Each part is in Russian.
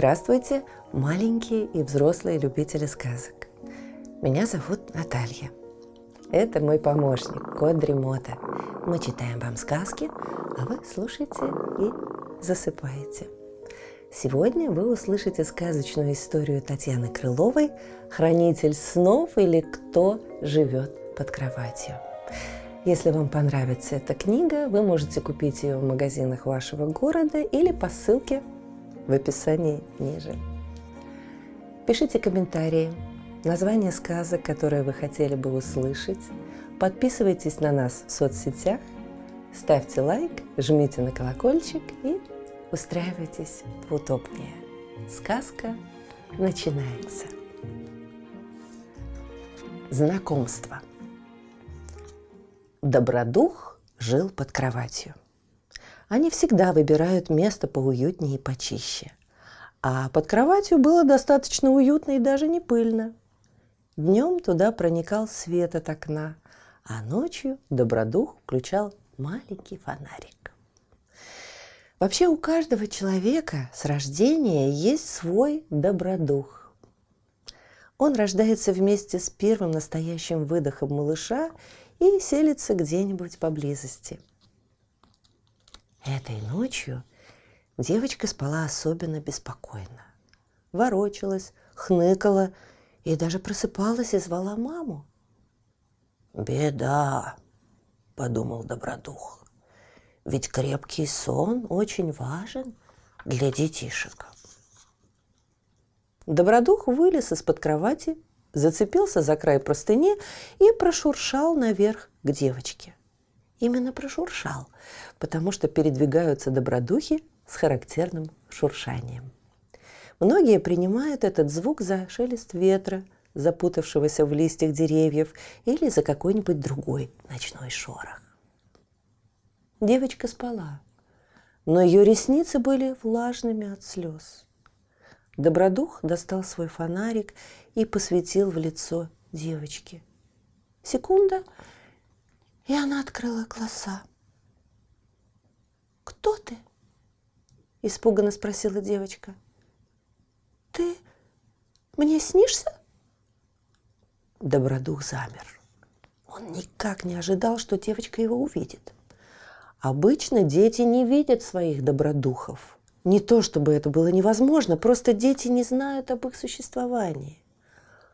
Здравствуйте, маленькие и взрослые любители сказок. Меня зовут Наталья. Это мой помощник, кот Дремота. Мы читаем вам сказки, а вы слушаете и засыпаете. Сегодня вы услышите сказочную историю Татьяны Крыловой «Хранитель снов» или «Кто живет под кроватью». Если вам понравится эта книга, вы можете купить ее в магазинах вашего города или по ссылке в описании ниже. Пишите комментарии, название сказок, которые вы хотели бы услышать. Подписывайтесь на нас в соцсетях, ставьте лайк, жмите на колокольчик и устраивайтесь поудобнее. Сказка начинается. Знакомство. Добродух жил под кроватью. Они всегда выбирают место поуютнее и почище. А под кроватью было достаточно уютно и даже не пыльно. Днем туда проникал свет от окна, а ночью Добродух включал маленький фонарик. Вообще у каждого человека с рождения есть свой добродух. Он рождается вместе с первым настоящим выдохом малыша и селится где-нибудь поблизости. Этой ночью девочка спала особенно беспокойно. Ворочалась, хныкала и даже просыпалась и звала маму. «Беда!» – подумал Добродух. «Ведь крепкий сон очень важен для детишек». Добродух вылез из-под кровати зацепился за край простыни и прошуршал наверх к девочке. Именно прошуршал, потому что передвигаются добродухи с характерным шуршанием. Многие принимают этот звук за шелест ветра, запутавшегося в листьях деревьев или за какой-нибудь другой ночной шорох. Девочка спала, но ее ресницы были влажными от слез – Добродух достал свой фонарик и посветил в лицо девочки. Секунда, и она открыла глаза. «Кто ты?» – испуганно спросила девочка. «Ты мне снишься?» Добродух замер. Он никак не ожидал, что девочка его увидит. Обычно дети не видят своих добродухов – не то, чтобы это было невозможно, просто дети не знают об их существовании.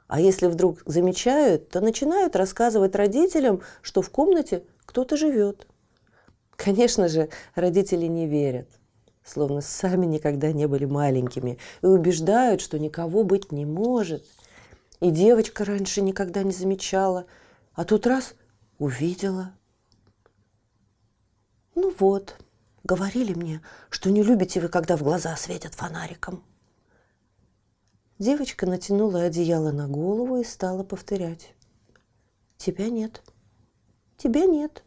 А если вдруг замечают, то начинают рассказывать родителям, что в комнате кто-то живет. Конечно же, родители не верят, словно сами никогда не были маленькими, и убеждают, что никого быть не может. И девочка раньше никогда не замечала, а тут раз увидела. Ну вот, Говорили мне, что не любите вы, когда в глаза светят фонариком. Девочка натянула одеяло на голову и стала повторять. Тебя нет. Тебя нет.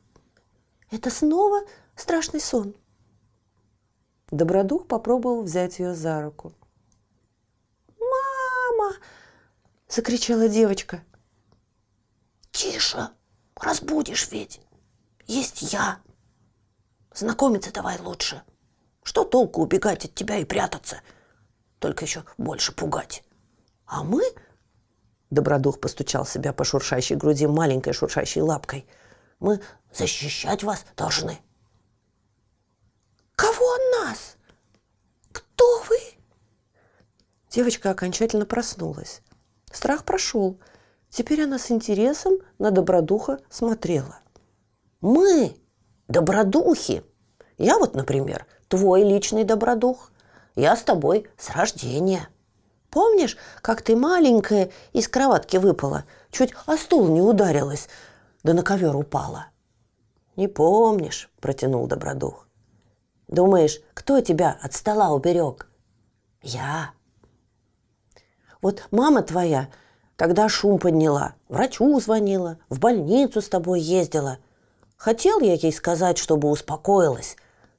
Это снова страшный сон. Добродух попробовал взять ее за руку. «Мама!» – закричала девочка. «Тише! Разбудишь ведь! Есть я!» Знакомиться давай лучше. Что толку убегать от тебя и прятаться? Только еще больше пугать. А мы... Добродух постучал себя по шуршащей груди маленькой шуршащей лапкой. Мы защищать вас должны. Кого нас? Кто вы? Девочка окончательно проснулась. Страх прошел. Теперь она с интересом на добродуха смотрела. Мы добродухи. Я вот, например, твой личный добродух. Я с тобой с рождения. Помнишь, как ты маленькая из кроватки выпала, чуть о стул не ударилась, да на ковер упала? Не помнишь, протянул добродух. Думаешь, кто тебя от стола уберег? Я. Вот мама твоя тогда шум подняла, врачу звонила, в больницу с тобой ездила – Хотел я ей сказать, чтобы успокоилась,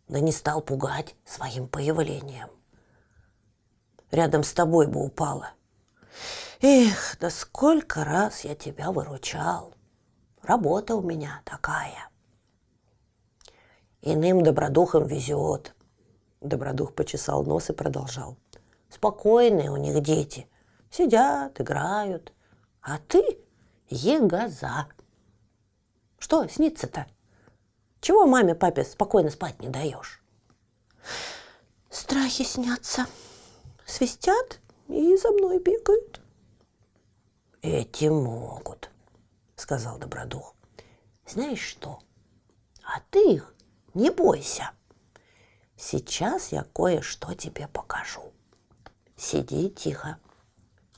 да не стал пугать своим появлением. Рядом с тобой бы упала. Эх, да сколько раз я тебя выручал. Работа у меня такая. Иным добродухам везет. Добродух почесал нос и продолжал. Спокойные у них дети. Сидят, играют. А ты егоза. Что снится-то? Чего маме, папе спокойно спать не даешь? Страхи снятся. Свистят и за мной бегают. Эти могут, сказал Добродух. Знаешь что? А ты их не бойся. Сейчас я кое-что тебе покажу. Сиди тихо.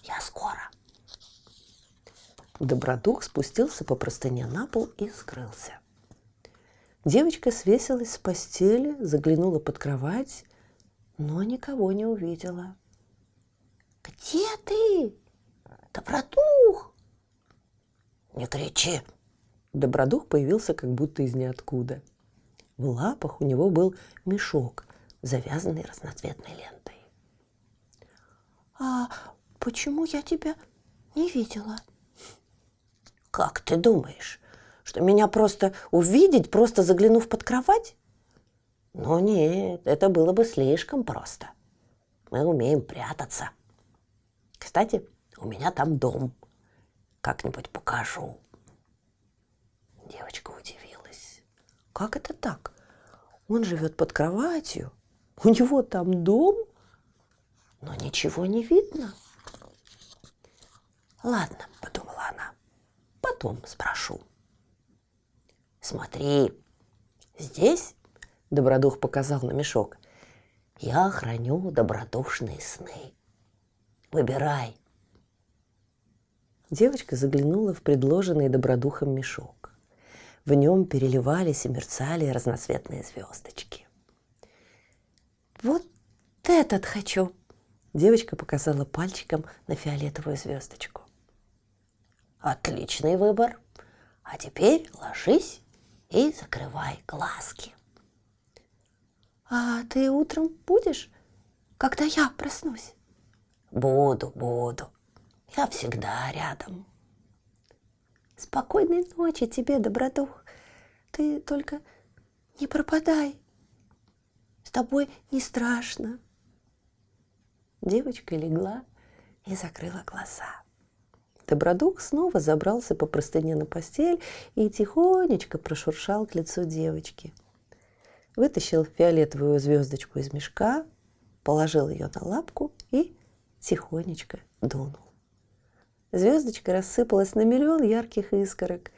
Я скоро. Добродух спустился по простыне на пол и скрылся. Девочка свесилась с постели, заглянула под кровать, но никого не увидела. «Где ты, Добродух?» «Не кричи!» Добродух появился как будто из ниоткуда. В лапах у него был мешок, завязанный разноцветной лентой. «А почему я тебя не видела?» «Как ты думаешь, что меня просто увидеть, просто заглянув под кровать? Ну нет, это было бы слишком просто. Мы умеем прятаться. Кстати, у меня там дом. Как-нибудь покажу. Девочка удивилась. Как это так? Он живет под кроватью, у него там дом, но ничего не видно. Ладно, подумала она, потом спрошу. Смотри, здесь, Добродух показал на мешок, я храню добродушные сны. Выбирай. Девочка заглянула в предложенный добродухом мешок. В нем переливались и мерцали разноцветные звездочки. «Вот этот хочу!» Девочка показала пальчиком на фиолетовую звездочку. «Отличный выбор! А теперь ложись и закрывай глазки. А ты утром будешь, когда я проснусь? Буду, буду. Я всегда рядом. Спокойной ночи тебе, добродух. Ты только не пропадай. С тобой не страшно. Девочка легла и закрыла глаза. Добродух снова забрался по простыне на постель и тихонечко прошуршал к лицу девочки. Вытащил фиолетовую звездочку из мешка, положил ее на лапку и тихонечко дунул. Звездочка рассыпалась на миллион ярких искорок,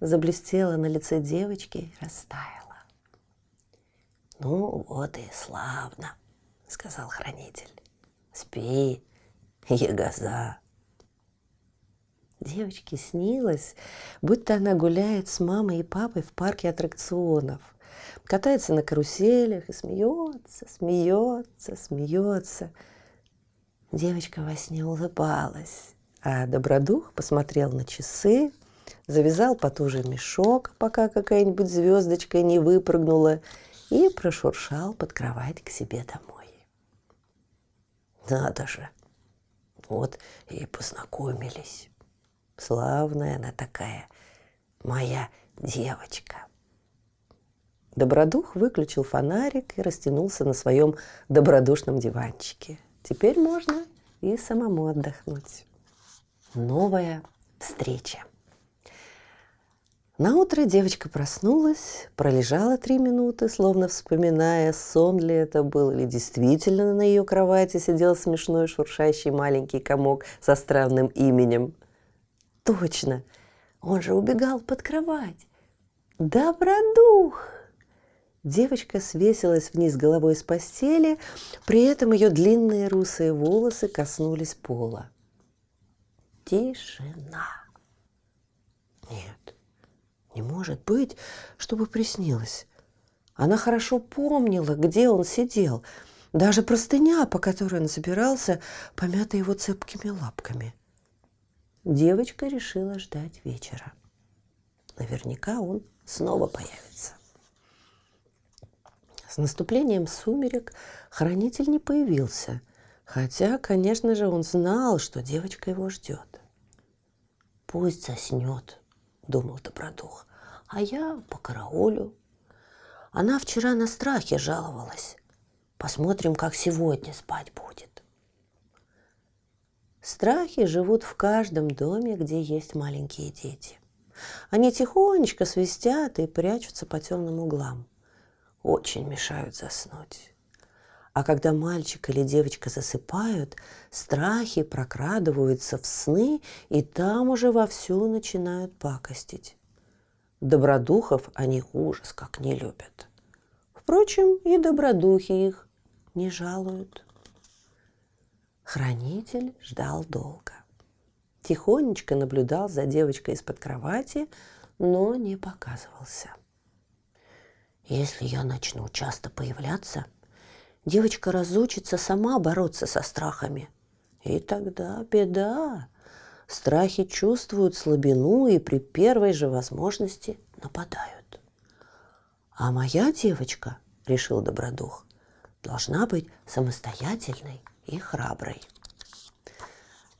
заблестела на лице девочки и растаяла. «Ну вот и славно», — сказал хранитель. «Спи, ягоза». Девочке снилось, будто она гуляет с мамой и папой в парке аттракционов, катается на каруселях и смеется, смеется, смеется. Девочка во сне улыбалась, а Добродух посмотрел на часы, завязал потуже мешок, пока какая-нибудь звездочка не выпрыгнула, и прошуршал под кровать к себе домой. Надо же, вот и познакомились. Славная она такая, моя девочка. Добродух выключил фонарик и растянулся на своем добродушном диванчике. Теперь можно и самому отдохнуть. Новая встреча. На утро девочка проснулась, пролежала три минуты, словно вспоминая, сон ли это был, или действительно на ее кровати сидел смешной шуршащий маленький комок со странным именем. Точно, он же убегал под кровать. Добродух! Девочка свесилась вниз головой с постели, при этом ее длинные русые волосы коснулись пола. Тишина. Нет, не может быть, чтобы приснилось. Она хорошо помнила, где он сидел. Даже простыня, по которой он забирался, помята его цепкими лапками – девочка решила ждать вечера. Наверняка он снова появится. С наступлением сумерек хранитель не появился, хотя, конечно же, он знал, что девочка его ждет. «Пусть заснет», — думал Добродух, — «а я по караулю». Она вчера на страхе жаловалась. Посмотрим, как сегодня спать будет. Страхи живут в каждом доме, где есть маленькие дети. Они тихонечко свистят и прячутся по темным углам. Очень мешают заснуть. А когда мальчик или девочка засыпают, страхи прокрадываются в сны и там уже вовсю начинают пакостить. Добродухов они ужас как не любят. Впрочем, и добродухи их не жалуют. Хранитель ждал долго. Тихонечко наблюдал за девочкой из-под кровати, но не показывался. Если я начну часто появляться, девочка разучится сама бороться со страхами. И тогда беда. Страхи чувствуют слабину и при первой же возможности нападают. А моя девочка, решил Добродух, должна быть самостоятельной и храброй.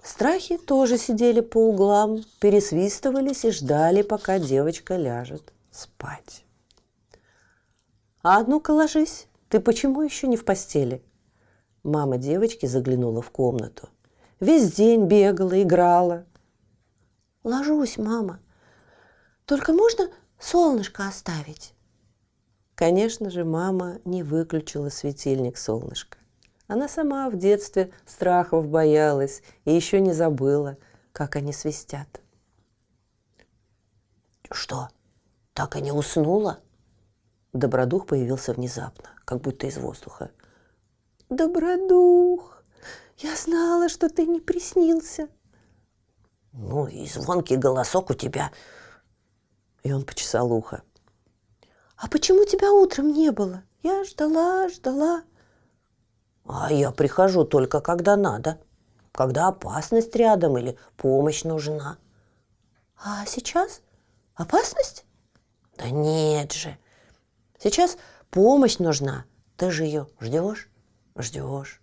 Страхи тоже сидели по углам, пересвистывались и ждали, пока девочка ляжет спать. «А ну-ка ложись, ты почему еще не в постели?» Мама девочки заглянула в комнату. Весь день бегала, играла. «Ложусь, мама. Только можно солнышко оставить?» Конечно же, мама не выключила светильник солнышко. Она сама в детстве страхов боялась и еще не забыла, как они свистят. «Что, так и не уснула?» Добродух появился внезапно, как будто из воздуха. «Добродух, я знала, что ты не приснился». «Ну и звонкий голосок у тебя». И он почесал ухо. «А почему тебя утром не было? Я ждала, ждала». А я прихожу только когда надо, когда опасность рядом или помощь нужна. А сейчас опасность? Да нет же. Сейчас помощь нужна. Ты же ее ждешь? Ждешь.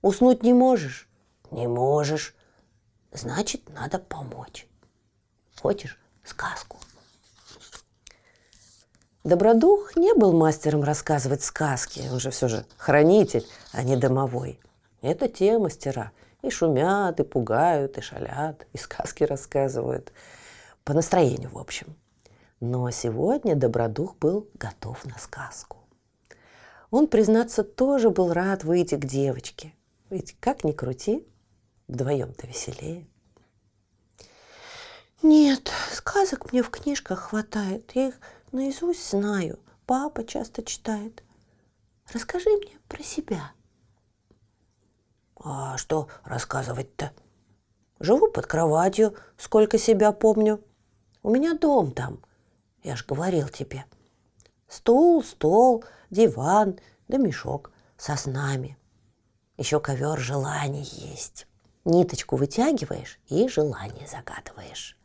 Уснуть не можешь? Не можешь. Значит, надо помочь. Хочешь сказку? Добродух не был мастером рассказывать сказки, он же все же хранитель, а не домовой. Это те мастера. И шумят, и пугают, и шалят, и сказки рассказывают. По настроению, в общем. Но сегодня Добродух был готов на сказку. Он, признаться, тоже был рад выйти к девочке. Ведь как ни крути, вдвоем-то веселее. Нет, сказок мне в книжках хватает. Я их наизусть знаю. Папа часто читает. Расскажи мне про себя. А что рассказывать-то? Живу под кроватью, сколько себя помню. У меня дом там, я ж говорил тебе. Стул, стол, диван, да мешок со снами. Еще ковер желаний есть. Ниточку вытягиваешь и желание загадываешь.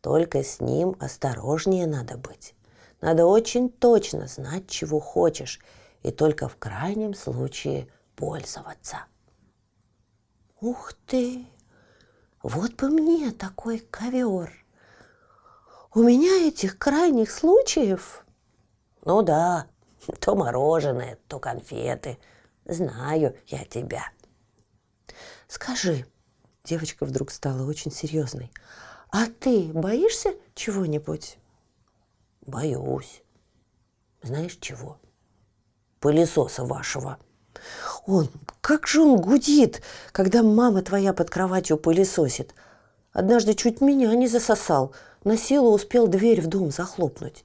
Только с ним осторожнее надо быть. Надо очень точно знать, чего хочешь, и только в крайнем случае пользоваться. Ух ты! Вот бы мне такой ковер! У меня этих крайних случаев... Ну да, то мороженое, то конфеты. Знаю я тебя. Скажи, девочка вдруг стала очень серьезной, а ты боишься чего-нибудь? Боюсь. Знаешь чего? Пылесоса вашего. Он, как же он гудит, когда мама твоя под кроватью пылесосит. Однажды чуть меня не засосал. На силу успел дверь в дом захлопнуть.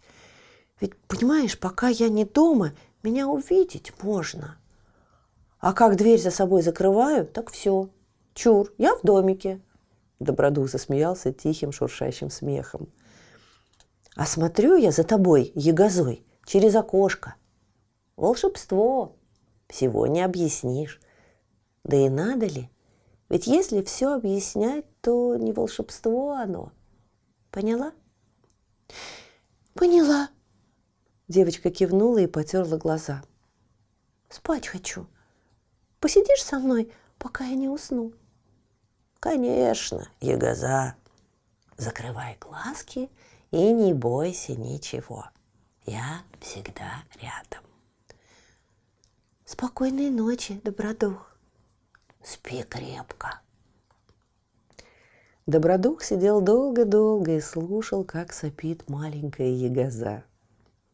Ведь, понимаешь, пока я не дома, меня увидеть можно. А как дверь за собой закрываю, так все. Чур, я в домике. Добродух засмеялся тихим шуршащим смехом. А смотрю я за тобой, ягозой, через окошко. Волшебство. Всего не объяснишь. Да и надо ли? Ведь если все объяснять, то не волшебство оно. Поняла? Поняла. Девочка кивнула и потерла глаза. Спать хочу. Посидишь со мной, пока я не усну? Конечно, ягоза. Закрывай глазки и не бойся ничего. Я всегда рядом. Спокойной ночи, добродух. Спи крепко. Добродух сидел долго-долго и слушал, как сопит маленькая ягоза.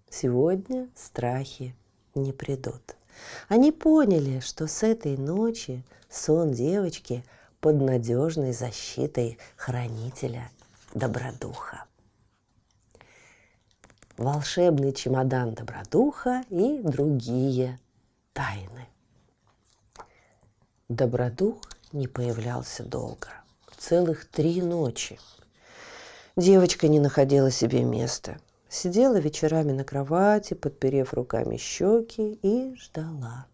Сегодня страхи не придут. Они поняли, что с этой ночи сон девочки под надежной защитой хранителя Добродуха. Волшебный чемодан Добродуха и другие тайны. Добродух не появлялся долго целых три ночи. Девочка не находила себе места. Сидела вечерами на кровати, подперев руками щеки и ждала.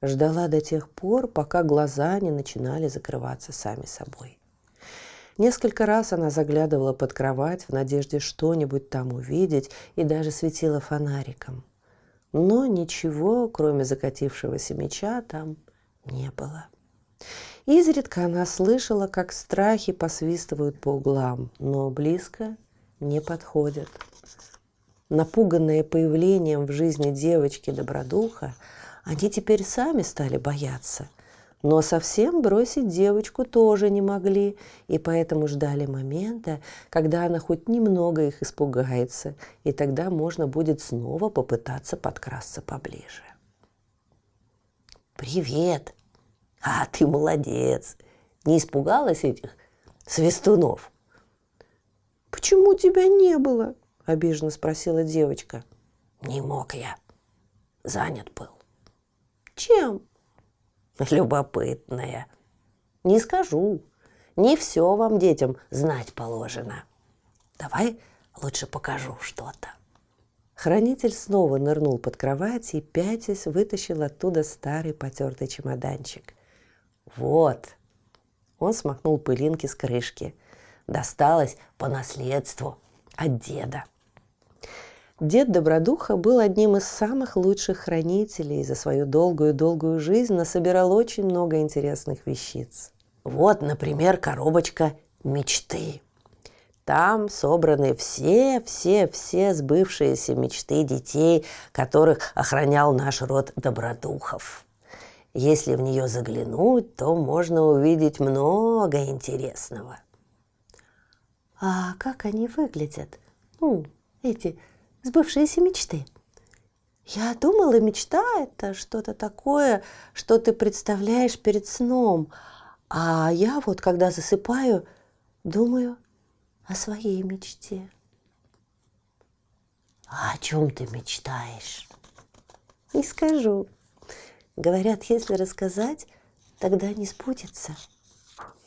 Ждала до тех пор, пока глаза не начинали закрываться сами собой. Несколько раз она заглядывала под кровать в надежде что-нибудь там увидеть и даже светила фонариком. Но ничего, кроме закатившегося меча, там не было. Изредка она слышала, как страхи посвистывают по углам, но близко не подходят. Напуганные появлением в жизни девочки Добродуха, они теперь сами стали бояться. Но совсем бросить девочку тоже не могли, и поэтому ждали момента, когда она хоть немного их испугается, и тогда можно будет снова попытаться подкрасться поближе. «Привет!» А ты молодец. Не испугалась этих свистунов? Почему тебя не было? Обиженно спросила девочка. Не мог я. Занят был. Чем? Любопытная. Не скажу. Не все вам, детям, знать положено. Давай лучше покажу что-то. Хранитель снова нырнул под кровать и, пятясь, вытащил оттуда старый потертый чемоданчик – вот. Он смахнул пылинки с крышки. Досталось по наследству от деда. Дед Добродуха был одним из самых лучших хранителей и за свою долгую-долгую жизнь насобирал очень много интересных вещиц. Вот, например, коробочка мечты. Там собраны все, все, все сбывшиеся мечты детей, которых охранял наш род Добродухов. Если в нее заглянуть, то можно увидеть много интересного. А как они выглядят? Ну, эти сбывшиеся мечты. Я думала, мечта – это что-то такое, что ты представляешь перед сном. А я вот, когда засыпаю, думаю о своей мечте. А о чем ты мечтаешь? Не скажу. Говорят, если рассказать, тогда не сбудется.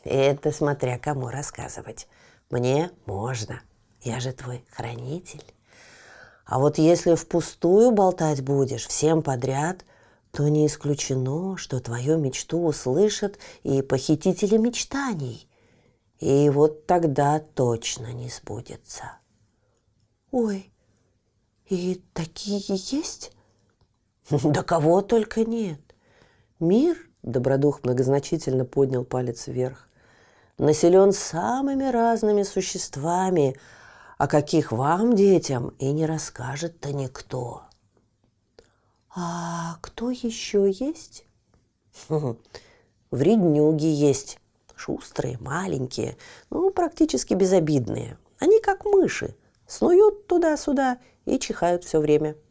Это смотря кому рассказывать. Мне можно. Я же твой хранитель. А вот если впустую болтать будешь всем подряд, то не исключено, что твою мечту услышат и похитители мечтаний. И вот тогда точно не сбудется. Ой, и такие есть? Да кого только нет. Мир, Добродух многозначительно поднял палец вверх, населен самыми разными существами, о каких вам, детям, и не расскажет-то никто. А кто еще есть? Вреднюги есть. Шустрые, маленькие, ну, практически безобидные. Они как мыши, снуют туда-сюда и чихают все время –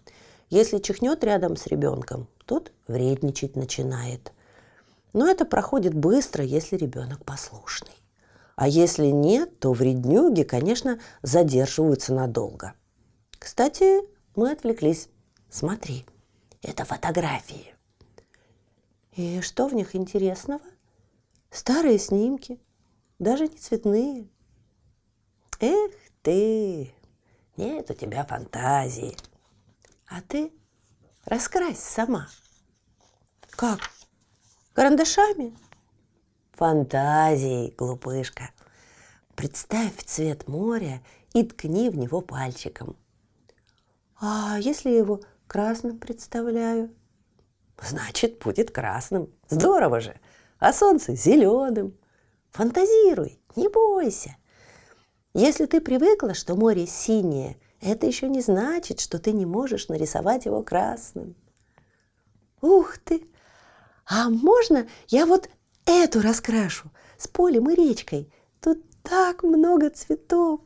если чихнет рядом с ребенком, тот вредничать начинает. Но это проходит быстро, если ребенок послушный. А если нет, то вреднюги, конечно, задерживаются надолго. Кстати, мы отвлеклись. Смотри, это фотографии. И что в них интересного? Старые снимки, даже не цветные. Эх ты, нет у тебя фантазии. А ты раскрась сама. Как? Карандашами? Фантазией, глупышка. Представь цвет моря и ткни в него пальчиком. А если я его красным представляю? Значит, будет красным. Здорово же. А солнце зеленым. Фантазируй, не бойся. Если ты привыкла, что море синее – это еще не значит, что ты не можешь нарисовать его красным. Ух ты! А можно я вот эту раскрашу с полем и речкой? Тут так много цветов.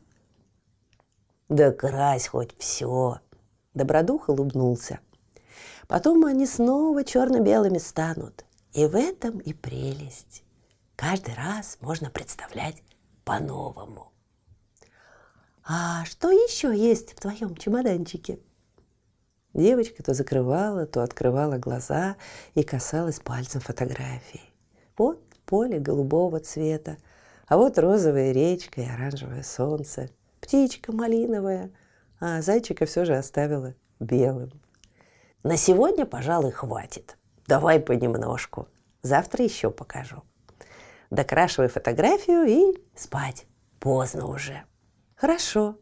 Да крась хоть все. Добродух улыбнулся. Потом они снова черно-белыми станут. И в этом и прелесть. Каждый раз можно представлять по-новому. А что еще есть в твоем чемоданчике? Девочка то закрывала, то открывала глаза и касалась пальцем фотографии. Вот поле голубого цвета, а вот розовая речка и оранжевое солнце, птичка малиновая, а зайчика все же оставила белым. На сегодня, пожалуй, хватит. Давай понемножку. Завтра еще покажу. Докрашивай фотографию и спать. Поздно уже. Хорошо.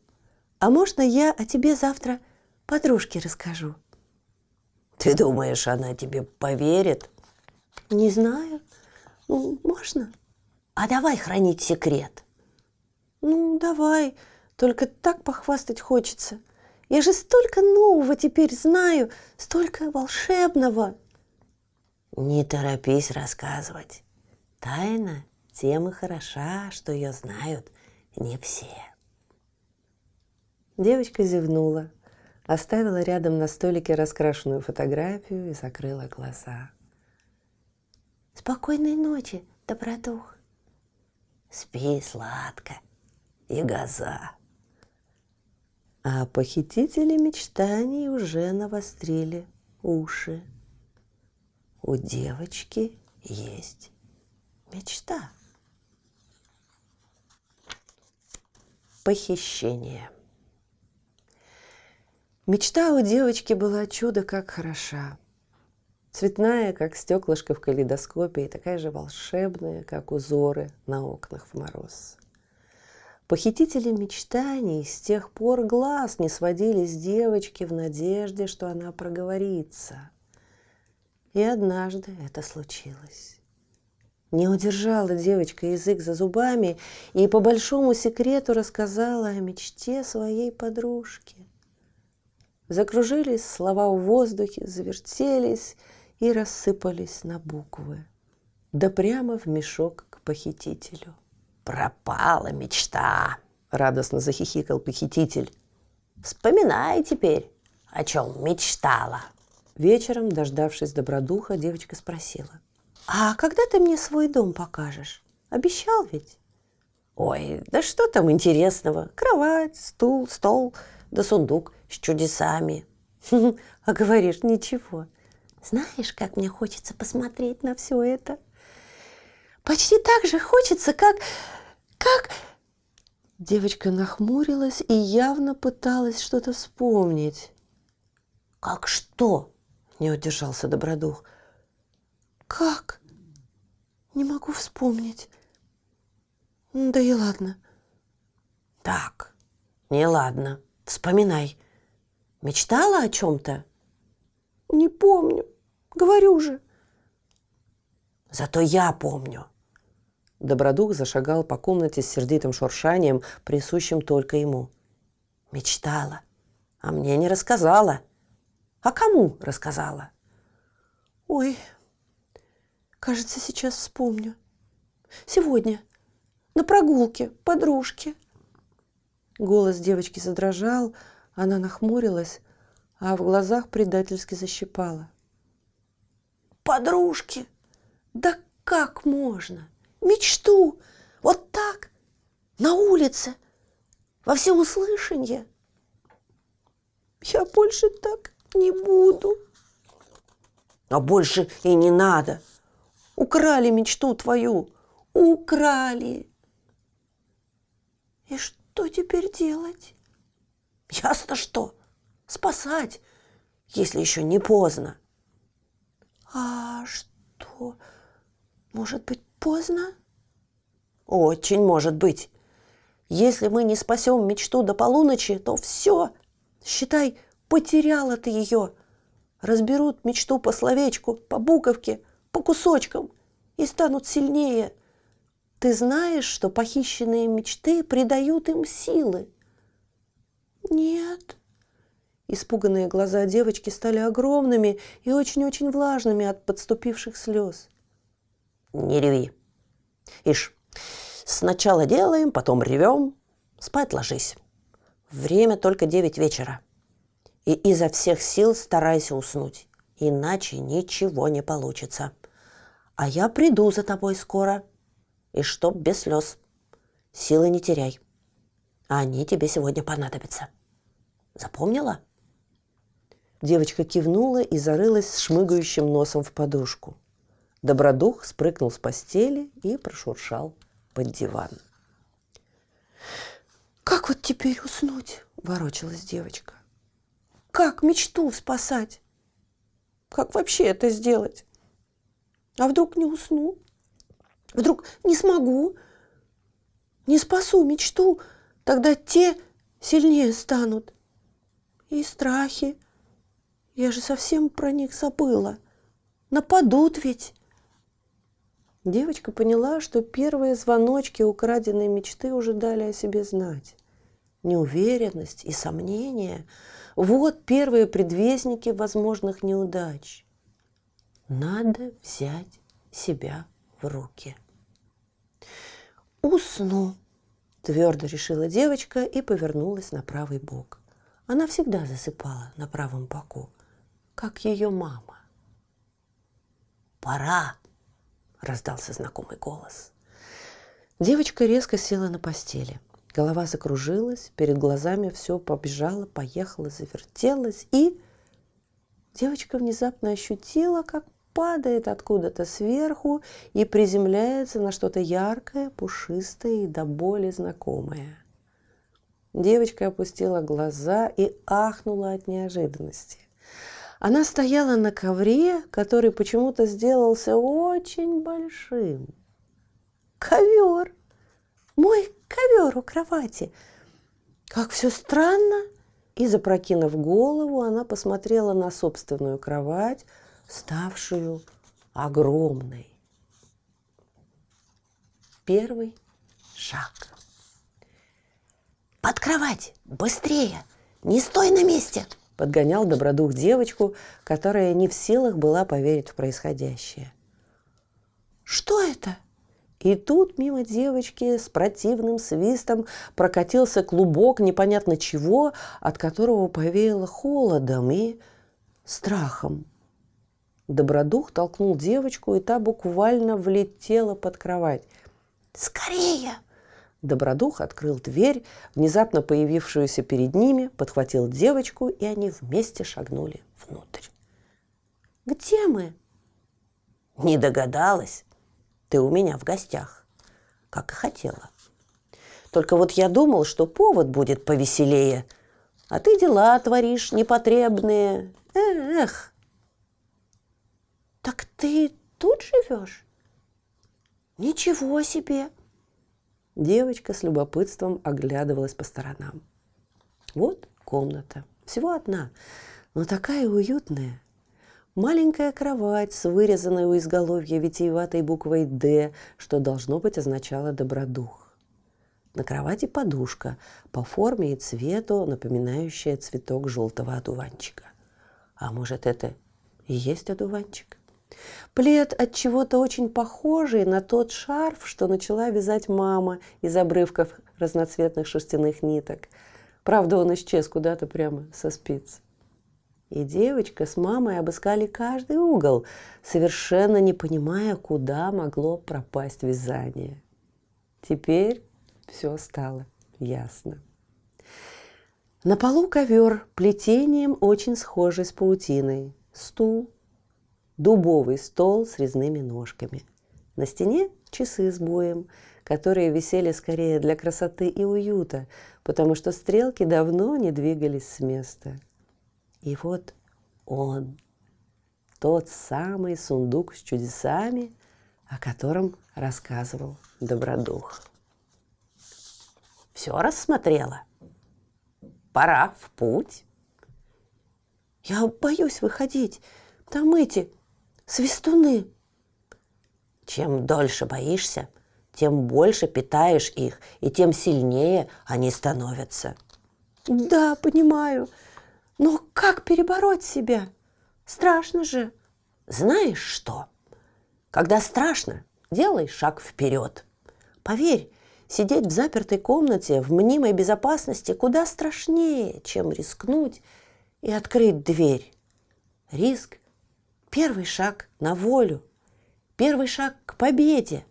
А можно я о тебе завтра подружке расскажу. Ты думаешь, она тебе поверит? Не знаю. Ну, можно? А давай хранить секрет. Ну, давай. Только так похвастать хочется. Я же столько нового теперь знаю, столько волшебного. Не торопись рассказывать. Тайна тем и хороша, что ее знают не все. Девочка зевнула оставила рядом на столике раскрашенную фотографию и закрыла глаза. «Спокойной ночи, добродух!» «Спи сладко, и газа!» А похитители мечтаний уже навострили уши. У девочки есть мечта. Похищение. Мечта у девочки была чудо как хороша. Цветная, как стеклышко в калейдоскопе, и такая же волшебная, как узоры на окнах в мороз. Похитители мечтаний с тех пор глаз не сводили с девочки в надежде, что она проговорится. И однажды это случилось. Не удержала девочка язык за зубами и по большому секрету рассказала о мечте своей подружки. Закружились слова в воздухе, завертелись и рассыпались на буквы. Да прямо в мешок к похитителю. «Пропала мечта!» — радостно захихикал похититель. «Вспоминай теперь, о чем мечтала!» Вечером, дождавшись добродуха, девочка спросила. «А когда ты мне свой дом покажешь? Обещал ведь?» «Ой, да что там интересного? Кровать, стул, стол, да сундук с чудесами. А говоришь, ничего. Знаешь, как мне хочется посмотреть на все это? Почти так же хочется, как... как... Девочка нахмурилась и явно пыталась что-то вспомнить. «Как что?» – не удержался Добродух. «Как? Не могу вспомнить. Да и ладно». «Так, не ладно. Вспоминай. Мечтала о чем-то? Не помню. Говорю же. Зато я помню. Добродух зашагал по комнате с сердитым шуршанием, присущим только ему. Мечтала, а мне не рассказала. А кому рассказала? Ой, кажется, сейчас вспомню. Сегодня на прогулке подружки. Голос девочки задрожал, она нахмурилась, а в глазах предательски защипала. «Подружки! Да как можно? Мечту! Вот так! На улице! Во всеуслышание! Я больше так не буду!» «А больше и не надо!» «Украли мечту твою! Украли!» «И что?» Что теперь делать? Ясно что. Спасать, если еще не поздно. А что? Может быть, поздно? Очень может быть. Если мы не спасем мечту до полуночи, то все. Считай, потеряла ты ее. Разберут мечту по словечку, по буковке, по кусочкам и станут сильнее. Ты знаешь, что похищенные мечты придают им силы? Нет. Испуганные глаза девочки стали огромными и очень-очень влажными от подступивших слез. Не реви. Ишь, Сначала делаем, потом ревем. Спать ложись. Время только девять вечера. И изо всех сил старайся уснуть, иначе ничего не получится. А я приду за тобой скоро. И чтоб без слез. Силы не теряй. Они тебе сегодня понадобятся. Запомнила? Девочка кивнула и зарылась с шмыгающим носом в подушку. Добродух спрыгнул с постели и прошуршал под диван. «Как вот теперь уснуть?» – ворочалась девочка. «Как мечту спасать? Как вообще это сделать? А вдруг не усну? Вдруг не смогу? Не спасу мечту, тогда те сильнее станут. И страхи. Я же совсем про них забыла. Нападут ведь. Девочка поняла, что первые звоночки украденной мечты уже дали о себе знать. Неуверенность и сомнения – вот первые предвестники возможных неудач. Надо взять себя в руки. «Усну», – твердо решила девочка и повернулась на правый бок. Она всегда засыпала на правом боку, как ее мама. «Пора!» – раздался знакомый голос. Девочка резко села на постели. Голова закружилась, перед глазами все побежало, поехало, завертелось, и девочка внезапно ощутила, как падает откуда-то сверху и приземляется на что-то яркое, пушистое и до боли знакомое. Девочка опустила глаза и ахнула от неожиданности. Она стояла на ковре, который почему-то сделался очень большим. Ковер! Мой ковер у кровати! Как все странно! И, запрокинув голову, она посмотрела на собственную кровать, ставшую огромной. Первый шаг. «Под кровать! Быстрее! Не стой на месте!» подгонял добродух девочку, которая не в силах была поверить в происходящее. «Что это?» И тут мимо девочки с противным свистом прокатился клубок непонятно чего, от которого повеяло холодом и страхом. Добродух толкнул девочку, и та буквально влетела под кровать. «Скорее!» Добродух открыл дверь, внезапно появившуюся перед ними, подхватил девочку, и они вместе шагнули внутрь. «Где мы?» «Не догадалась. Ты у меня в гостях, как и хотела. Только вот я думал, что повод будет повеселее, а ты дела творишь непотребные. Эх!» «Так ты тут живешь?» «Ничего себе!» Девочка с любопытством оглядывалась по сторонам. Вот комната, всего одна, но такая уютная. Маленькая кровать с вырезанной у изголовья витиеватой буквой «Д», что должно быть означало «добродух». На кровати подушка, по форме и цвету напоминающая цветок желтого одуванчика. А может, это и есть одуванчик? Плед от чего-то очень похожий на тот шарф, что начала вязать мама из обрывков разноцветных шерстяных ниток. Правда, он исчез куда-то прямо со спиц. И девочка с мамой обыскали каждый угол, совершенно не понимая, куда могло пропасть вязание. Теперь все стало ясно. На полу ковер плетением очень схожий с паутиной. Стул, дубовый стол с резными ножками. На стене часы с боем, которые висели скорее для красоты и уюта, потому что стрелки давно не двигались с места. И вот он, тот самый сундук с чудесами, о котором рассказывал Добродух. Все рассмотрела? Пора в путь. Я боюсь выходить. Там эти свистуны. Чем дольше боишься, тем больше питаешь их, и тем сильнее они становятся. Да, понимаю. Но как перебороть себя? Страшно же. Знаешь что? Когда страшно, делай шаг вперед. Поверь, Сидеть в запертой комнате в мнимой безопасности куда страшнее, чем рискнуть и открыть дверь. Риск – первый шаг на волю, первый шаг к победе.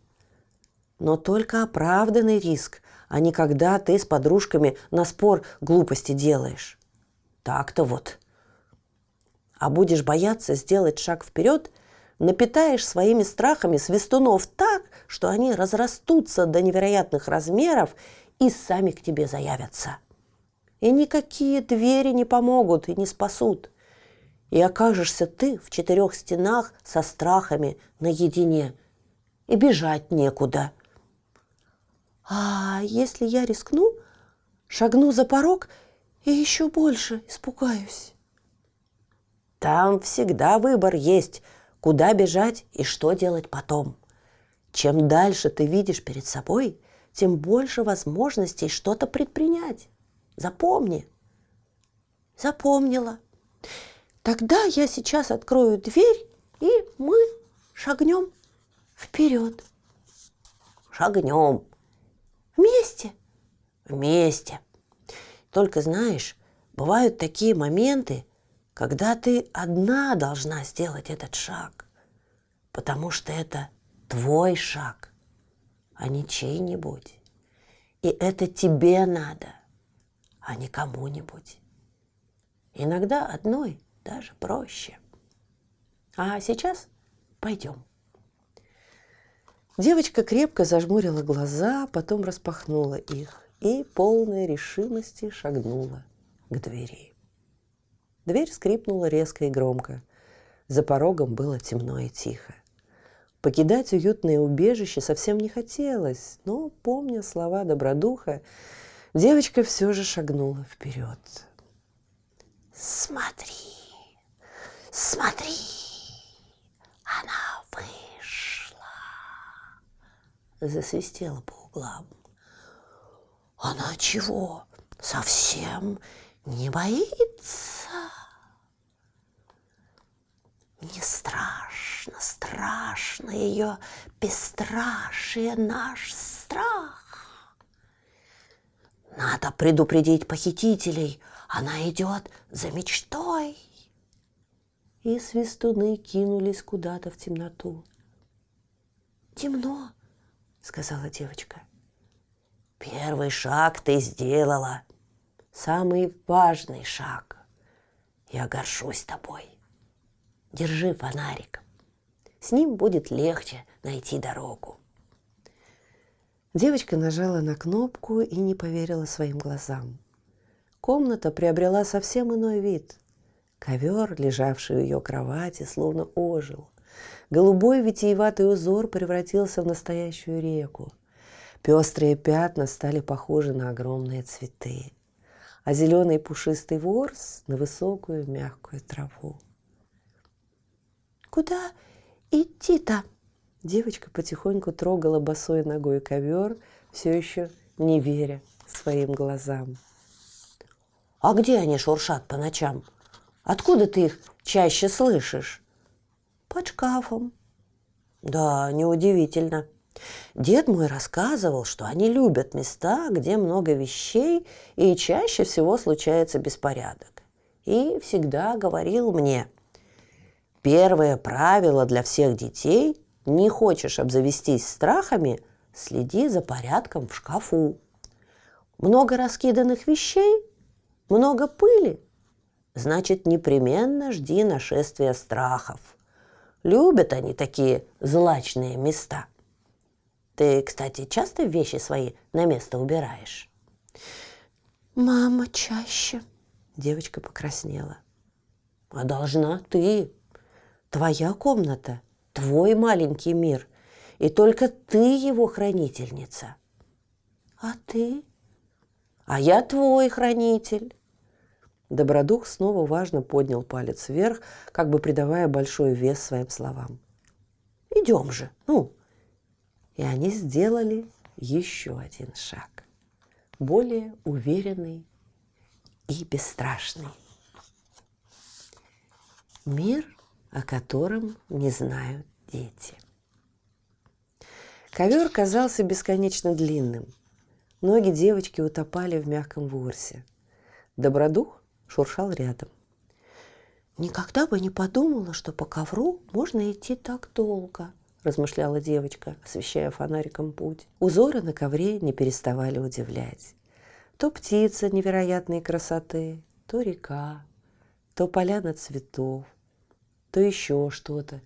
Но только оправданный риск, а не когда ты с подружками на спор глупости делаешь. Так-то вот. А будешь бояться сделать шаг вперед, напитаешь своими страхами свистунов так, что они разрастутся до невероятных размеров и сами к тебе заявятся. И никакие двери не помогут и не спасут. И окажешься ты в четырех стенах со страхами наедине. И бежать некуда. А если я рискну, шагну за порог и еще больше испугаюсь? Там всегда выбор есть, куда бежать и что делать потом. Чем дальше ты видишь перед собой, тем больше возможностей что-то предпринять. Запомни. Запомнила. Тогда я сейчас открою дверь, и мы шагнем вперед. Шагнем. Вместе. Вместе. Только знаешь, бывают такие моменты, когда ты одна должна сделать этот шаг, потому что это твой шаг, а не чей-нибудь. И это тебе надо, а не кому-нибудь. Иногда одной даже проще. А сейчас пойдем. Девочка крепко зажмурила глаза, потом распахнула их и полной решимости шагнула к двери. Дверь скрипнула резко и громко. За порогом было темно и тихо. Покидать уютное убежище совсем не хотелось, но, помня слова добродуха, девочка все же шагнула вперед. «Смотри, смотри, она вышла!» Засвистела по углам. «Она чего, совсем не боится?» Не страшно, страшно ее бесстрашие наш страх. Надо предупредить похитителей, она идет за мечтой. И свистуны кинулись куда-то в темноту. «Темно», — сказала девочка. «Первый шаг ты сделала, самый важный шаг. Я горжусь тобой». Держи фонарик. С ним будет легче найти дорогу. Девочка нажала на кнопку и не поверила своим глазам. Комната приобрела совсем иной вид. Ковер, лежавший у ее кровати, словно ожил. Голубой витиеватый узор превратился в настоящую реку. Пестрые пятна стали похожи на огромные цветы, а зеленый пушистый ворс на высокую мягкую траву. Куда идти-то? Девочка потихоньку трогала босой ногой ковер, все еще не веря своим глазам. А где они шуршат по ночам? Откуда ты их чаще слышишь? Под шкафом. Да, неудивительно. Дед мой рассказывал, что они любят места, где много вещей и чаще всего случается беспорядок. И всегда говорил мне – Первое правило для всех детей – не хочешь обзавестись страхами, следи за порядком в шкафу. Много раскиданных вещей, много пыли, значит, непременно жди нашествия страхов. Любят они такие злачные места. Ты, кстати, часто вещи свои на место убираешь? Мама чаще. Девочка покраснела. А должна ты. Твоя комната, твой маленький мир, и только ты его хранительница. А ты? А я твой хранитель. Добродух снова важно поднял палец вверх, как бы придавая большой вес своим словам. Идем же, ну. И они сделали еще один шаг, более уверенный и бесстрашный. Мир о котором не знают дети. Ковер казался бесконечно длинным. Ноги девочки утопали в мягком ворсе. Добродух шуршал рядом. «Никогда бы не подумала, что по ковру можно идти так долго», – размышляла девочка, освещая фонариком путь. Узоры на ковре не переставали удивлять. То птица невероятной красоты, то река, то поляна цветов, то еще что-то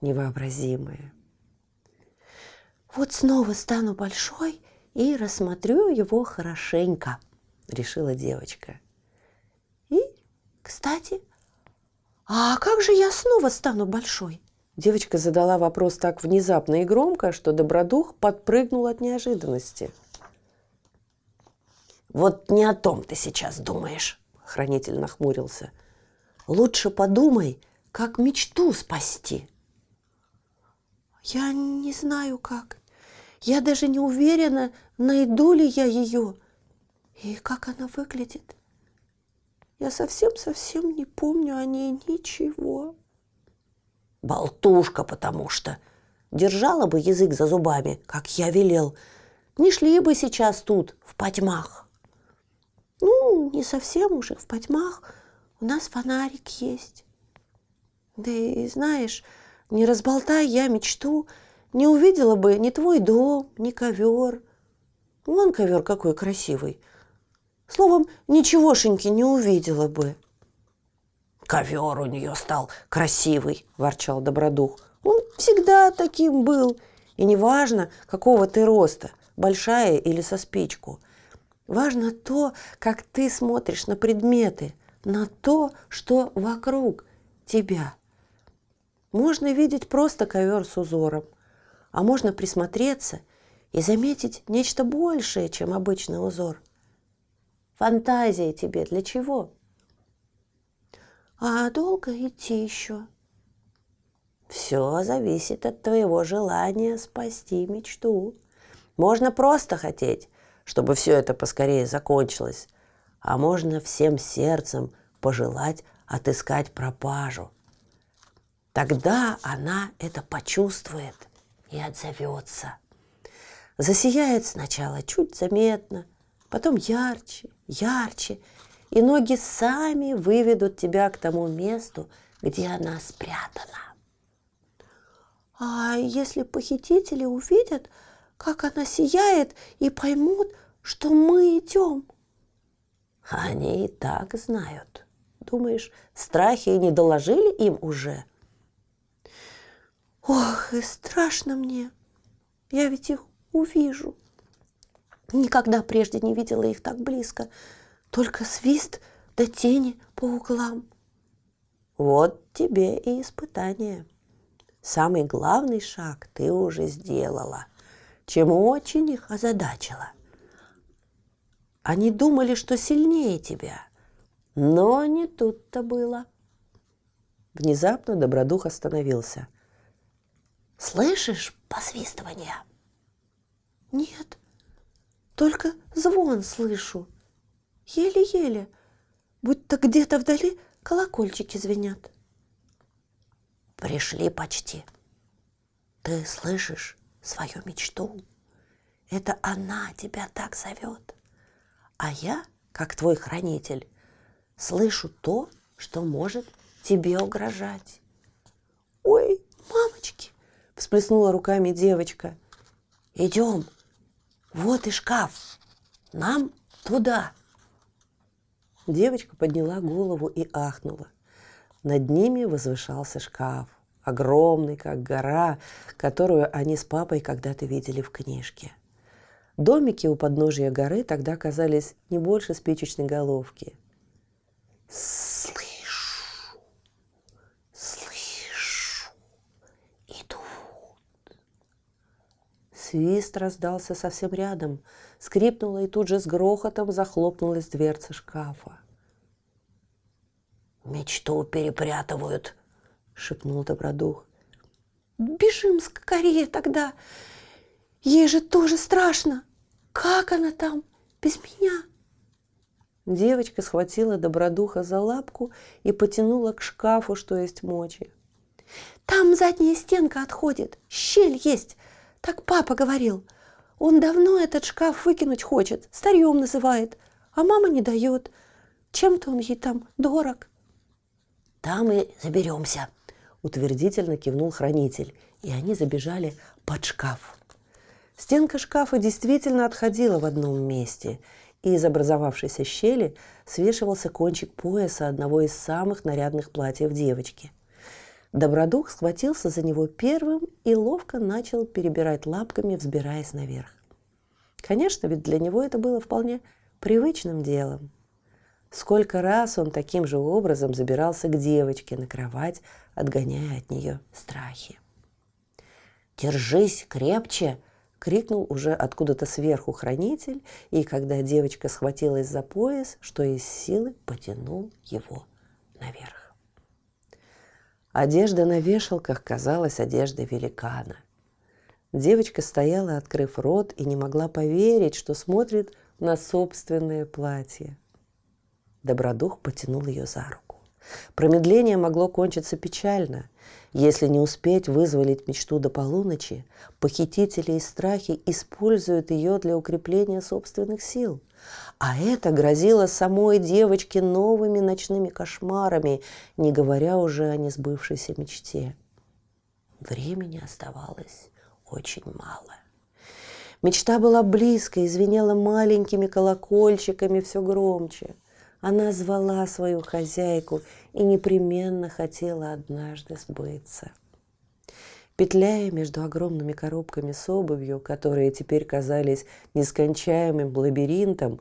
невообразимое. «Вот снова стану большой и рассмотрю его хорошенько», – решила девочка. «И, кстати, а как же я снова стану большой?» Девочка задала вопрос так внезапно и громко, что Добродух подпрыгнул от неожиданности. «Вот не о том ты сейчас думаешь», — хранитель нахмурился. «Лучше подумай, как мечту спасти». «Я не знаю как. Я даже не уверена, найду ли я ее и как она выглядит. Я совсем-совсем не помню о ней ничего». Болтушка, потому что. Держала бы язык за зубами, как я велел. Не шли бы сейчас тут, в потьмах. Ну, не совсем уже в потьмах. У нас фонарик есть. Да и знаешь, не разболтай я мечту, не увидела бы ни твой дом, ни ковер. Вон ковер какой красивый. Словом, ничегошеньки не увидела бы. Ковер у нее стал красивый, ворчал Добродух. Он всегда таким был. И неважно, какого ты роста, большая или со спичку. Важно то, как ты смотришь на предметы, на то, что вокруг тебя. Можно видеть просто ковер с узором, а можно присмотреться и заметить нечто большее, чем обычный узор. Фантазия тебе для чего? А долго идти еще? Все зависит от твоего желания спасти мечту. Можно просто хотеть, чтобы все это поскорее закончилось, а можно всем сердцем пожелать отыскать пропажу. Тогда она это почувствует и отзовется. Засияет сначала чуть заметно, потом ярче, ярче, и ноги сами выведут тебя к тому месту, где она спрятана. А если похитители увидят, как она сияет, и поймут, что мы идем? Они и так знают. Думаешь, страхи не доложили им уже? Ох, и страшно мне. Я ведь их увижу. Никогда прежде не видела их так близко только свист да тени по углам. Вот тебе и испытание. Самый главный шаг ты уже сделала, чем очень их озадачила. Они думали, что сильнее тебя, но не тут-то было. Внезапно Добродух остановился. «Слышишь посвистывание?» «Нет, только звон слышу», еле-еле, будто где-то вдали колокольчики звенят. Пришли почти. Ты слышишь свою мечту? Это она тебя так зовет. А я, как твой хранитель, слышу то, что может тебе угрожать. Ой, мамочки, всплеснула руками девочка. Идем. Вот и шкаф. Нам туда. Девочка подняла голову и ахнула. Над ними возвышался шкаф, огромный, как гора, которую они с папой когда-то видели в книжке. Домики у подножия горы тогда казались не больше спичечной головки. «Слышу, слышу, идут!» Свист раздался совсем рядом, скрипнула и тут же с грохотом захлопнулась дверца шкафа. «Мечту перепрятывают», — шепнул Добродух. «Бежим скорее тогда! Ей же тоже страшно! Как она там без меня?» Девочка схватила Добродуха за лапку и потянула к шкафу, что есть мочи. «Там задняя стенка отходит, щель есть, так папа говорил. Он давно этот шкаф выкинуть хочет, старьем называет, а мама не дает. Чем-то он ей там дорог. Там и заберемся, утвердительно кивнул хранитель, и они забежали под шкаф. Стенка шкафа действительно отходила в одном месте, и из образовавшейся щели свешивался кончик пояса одного из самых нарядных платьев девочки. Добродух схватился за него первым и ловко начал перебирать лапками, взбираясь наверх. Конечно, ведь для него это было вполне привычным делом. Сколько раз он таким же образом забирался к девочке на кровать, отгоняя от нее страхи. «Держись крепче!» — крикнул уже откуда-то сверху хранитель, и когда девочка схватилась за пояс, что из силы потянул его наверх. Одежда на вешалках казалась одеждой великана. Девочка стояла, открыв рот, и не могла поверить, что смотрит на собственное платье. Добродух потянул ее за руку. Промедление могло кончиться печально. Если не успеть вызволить мечту до полуночи, похитители и страхи используют ее для укрепления собственных сил. А это грозило самой девочке новыми ночными кошмарами, не говоря уже о несбывшейся мечте. Времени оставалось очень мало. Мечта была близко и звенела маленькими колокольчиками все громче. Она звала свою хозяйку и непременно хотела однажды сбыться. Петляя между огромными коробками с обувью, которые теперь казались нескончаемым лабиринтом,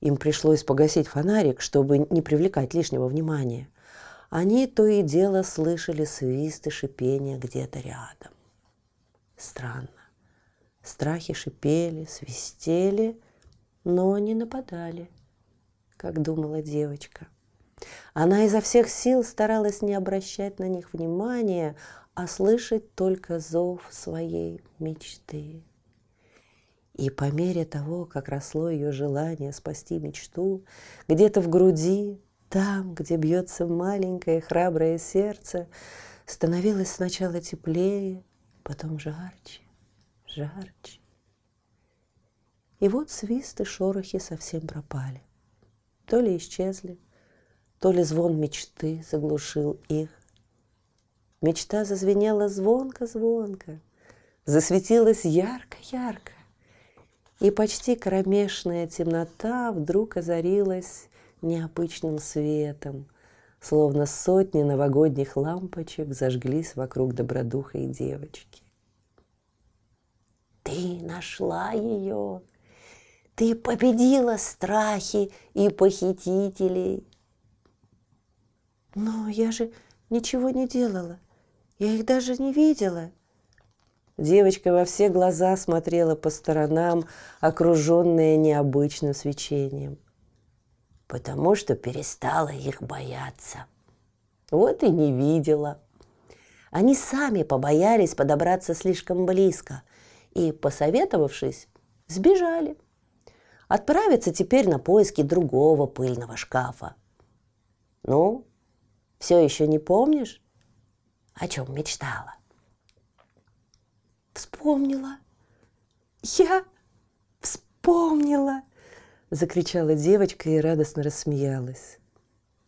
им пришлось погасить фонарик, чтобы не привлекать лишнего внимания. Они то и дело слышали свист и шипение где-то рядом. Странно. Страхи шипели, свистели, но не нападали – как думала девочка. Она изо всех сил старалась не обращать на них внимания, а слышать только зов своей мечты. И по мере того, как росло ее желание спасти мечту, где-то в груди, там, где бьется маленькое храброе сердце, становилось сначала теплее, потом жарче, жарче. И вот свист и шорохи совсем пропали то ли исчезли, то ли звон мечты заглушил их. Мечта зазвенела звонко-звонко, засветилась ярко-ярко, и почти кромешная темнота вдруг озарилась необычным светом, словно сотни новогодних лампочек зажглись вокруг добродухой девочки. «Ты нашла ее!» Ты победила страхи и похитителей. Но я же ничего не делала. Я их даже не видела. Девочка во все глаза смотрела по сторонам, окруженная необычным свечением. Потому что перестала их бояться. Вот и не видела. Они сами побоялись подобраться слишком близко и, посоветовавшись, сбежали отправиться теперь на поиски другого пыльного шкафа. Ну, все еще не помнишь, о чем мечтала? Вспомнила. Я вспомнила, закричала девочка и радостно рассмеялась.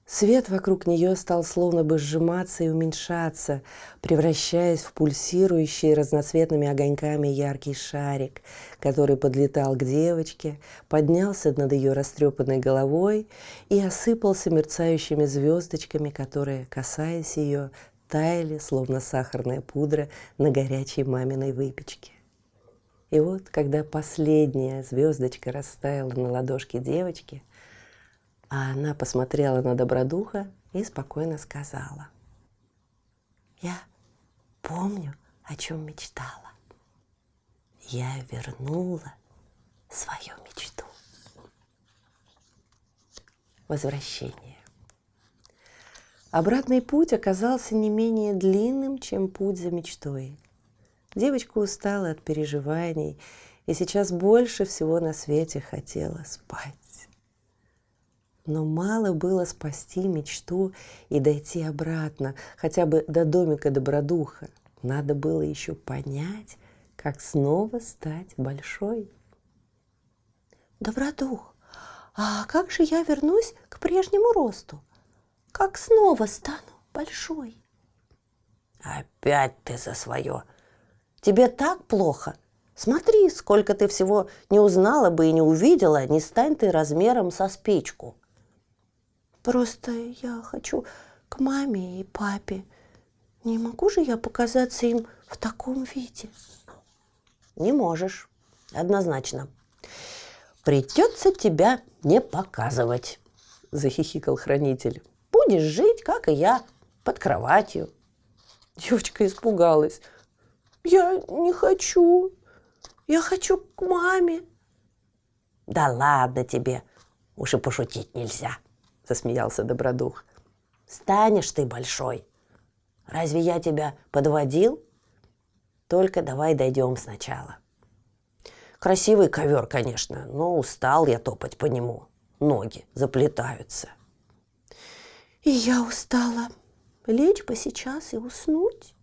Свет вокруг нее стал словно бы сжиматься и уменьшаться, превращаясь в пульсирующий разноцветными огоньками яркий шарик, который подлетал к девочке, поднялся над ее растрепанной головой и осыпался мерцающими звездочками, которые, касаясь ее, таяли, словно сахарная пудра на горячей маминой выпечке. И вот, когда последняя звездочка растаяла на ладошке девочки – а она посмотрела на Добродуха и спокойно сказала. «Я помню, о чем мечтала. Я вернула свою мечту». Возвращение. Обратный путь оказался не менее длинным, чем путь за мечтой. Девочка устала от переживаний и сейчас больше всего на свете хотела спать. Но мало было спасти мечту и дойти обратно, хотя бы до домика Добродуха. Надо было еще понять, как снова стать большой. Добродух, а как же я вернусь к прежнему росту? Как снова стану большой? Опять ты за свое. Тебе так плохо? Смотри, сколько ты всего не узнала бы и не увидела, не стань ты размером со спичку. Просто я хочу к маме и папе. Не могу же я показаться им в таком виде? Не можешь, однозначно. Придется тебя не показывать, захихикал хранитель. Будешь жить, как и я, под кроватью. Девочка испугалась. Я не хочу. Я хочу к маме. Да ладно тебе, уж и пошутить нельзя, засмеялся Добродух. Станешь ты большой. Разве я тебя подводил? Только давай дойдем сначала. Красивый ковер, конечно, но устал я топать по нему. Ноги заплетаются. И я устала. Лечь бы сейчас и уснуть.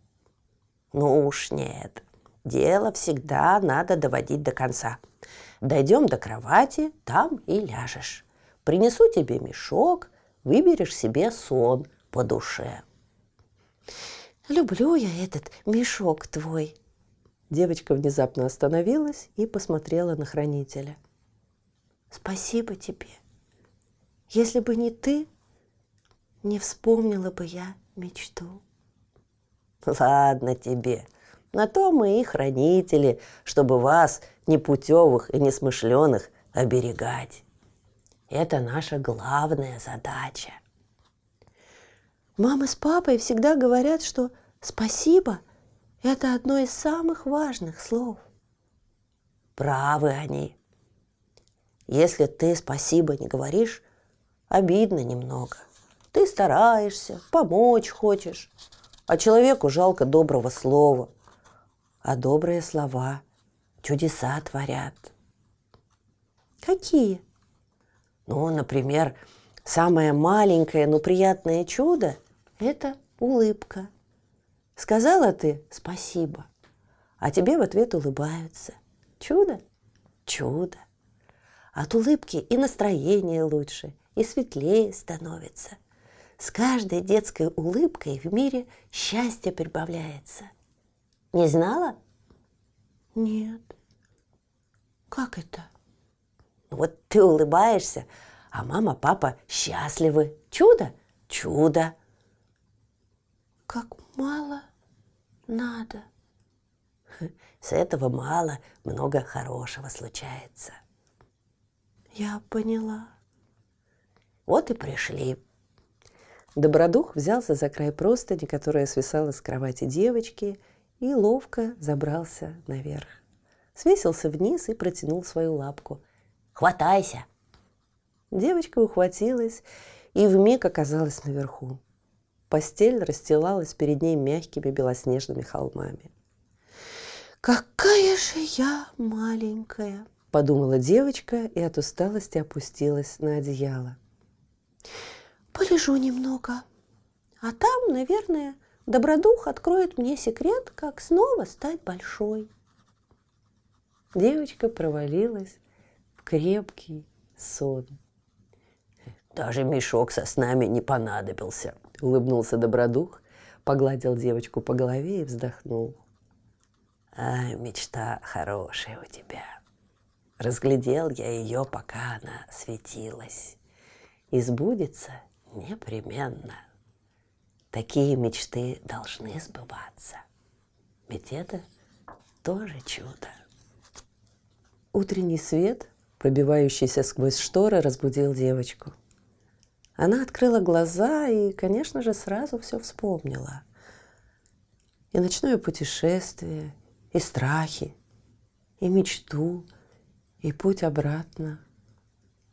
Ну уж нет. Дело всегда надо доводить до конца. Дойдем до кровати, там и ляжешь. Принесу тебе мешок, выберешь себе сон по душе. Люблю я этот мешок твой, Девочка внезапно остановилась и посмотрела на хранителя. «Спасибо тебе. Если бы не ты, не вспомнила бы я мечту». «Ладно тебе. На то мы и хранители, чтобы вас, непутевых и несмышленых, оберегать. Это наша главная задача». Мама с папой всегда говорят, что спасибо – это одно из самых важных слов. Правы они. Если ты спасибо не говоришь, обидно немного. Ты стараешься, помочь хочешь, а человеку жалко доброго слова. А добрые слова чудеса творят. Какие? Ну, например, самое маленькое, но приятное чудо – это улыбка – Сказала ты спасибо, а тебе в ответ улыбаются. Чудо? Чудо. От улыбки и настроение лучше, и светлее становится. С каждой детской улыбкой в мире счастье прибавляется. Не знала? Нет. Как это? Вот ты улыбаешься, а мама, папа счастливы. Чудо? Чудо. Как мало надо. С этого мало, много хорошего случается. Я поняла. Вот и пришли. Добродух взялся за край простыни, которая свисала с кровати девочки, и ловко забрался наверх. Свесился вниз и протянул свою лапку. «Хватайся!» Девочка ухватилась и вмиг оказалась наверху. Постель расстилалась перед ней мягкими белоснежными холмами. «Какая же я маленькая!» – подумала девочка и от усталости опустилась на одеяло. «Полежу немного, а там, наверное, Добродух откроет мне секрет, как снова стать большой». Девочка провалилась в крепкий сон. Даже мешок со снами не понадобился, улыбнулся Добродух, погладил девочку по голове и вздохнул. А, мечта хорошая у тебя. Разглядел я ее, пока она светилась. И сбудется непременно. Такие мечты должны сбываться. Ведь это тоже чудо. Утренний свет, пробивающийся сквозь шторы, разбудил девочку. Она открыла глаза и, конечно же, сразу все вспомнила. И ночное путешествие, и страхи, и мечту, и путь обратно.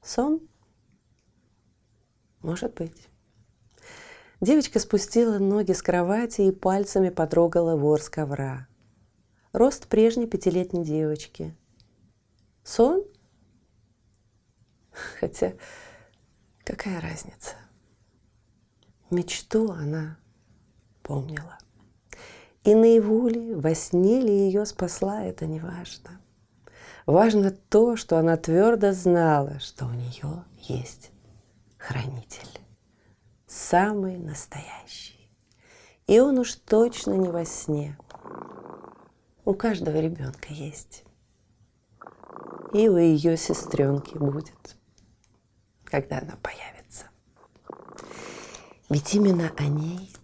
Сон? Может быть. Девочка спустила ноги с кровати и пальцами потрогала ворс ковра. Рост прежней пятилетней девочки. Сон? Хотя Какая разница? Мечту она помнила. И наяву ли, во сне ли ее спасла, это не важно. Важно то, что она твердо знала, что у нее есть хранитель. Самый настоящий. И он уж точно не во сне. У каждого ребенка есть. И у ее сестренки будет, когда она появится. Ведь именно о ней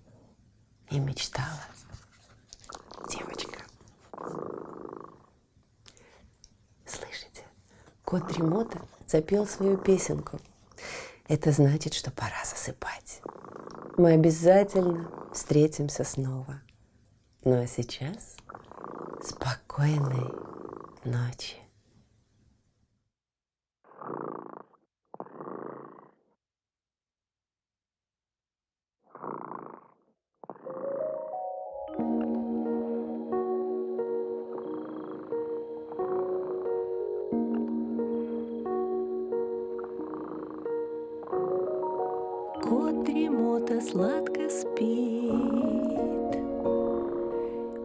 и мечтала девочка. Слышите, кот Ремота запел свою песенку. Это значит, что пора засыпать. Мы обязательно встретимся снова. Ну а сейчас спокойной ночи. Дремота сладко спит,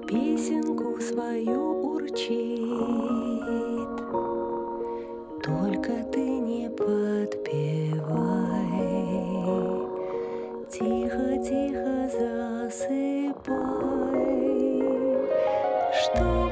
Песенку свою урчит. Только ты не подпевай, Тихо-тихо засыпай, Чтобы